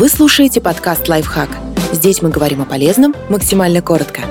Вы слушаете подкаст «Лайфхак». Здесь мы говорим о полезном максимально коротко.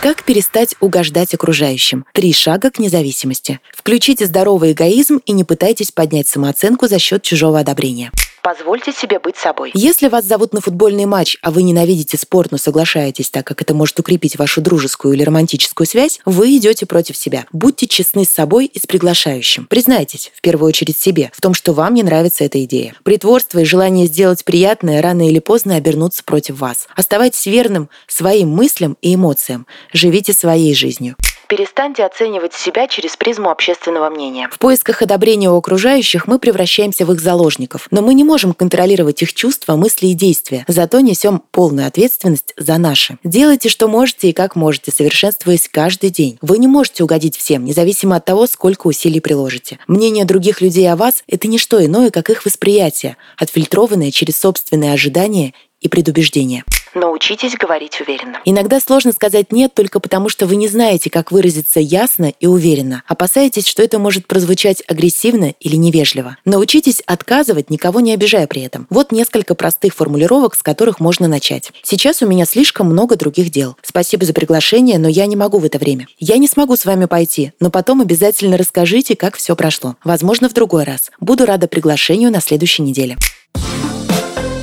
Как перестать угождать окружающим? Три шага к независимости. Включите здоровый эгоизм и не пытайтесь поднять самооценку за счет чужого одобрения. Позвольте себе быть собой. Если вас зовут на футбольный матч, а вы ненавидите спорт, но соглашаетесь, так как это может укрепить вашу дружескую или романтическую связь, вы идете против себя. Будьте честны с собой и с приглашающим. Признайтесь, в первую очередь себе, в том, что вам не нравится эта идея. Притворство и желание сделать приятное рано или поздно обернутся против вас. Оставайтесь верным своим мыслям и эмоциям. Живите своей жизнью. Перестаньте оценивать себя через призму общественного мнения. В поисках одобрения у окружающих мы превращаемся в их заложников, но мы не можем контролировать их чувства, мысли и действия, зато несем полную ответственность за наши. Делайте, что можете и как можете, совершенствуясь каждый день. Вы не можете угодить всем, независимо от того, сколько усилий приложите. Мнение других людей о вас – это не что иное, как их восприятие, отфильтрованное через собственные ожидания и предубеждения. Научитесь говорить уверенно. Иногда сложно сказать «нет» только потому, что вы не знаете, как выразиться ясно и уверенно. Опасаетесь, что это может прозвучать агрессивно или невежливо. Научитесь отказывать, никого не обижая при этом. Вот несколько простых формулировок, с которых можно начать. Сейчас у меня слишком много других дел. Спасибо за приглашение, но я не могу в это время. Я не смогу с вами пойти, но потом обязательно расскажите, как все прошло. Возможно, в другой раз. Буду рада приглашению на следующей неделе.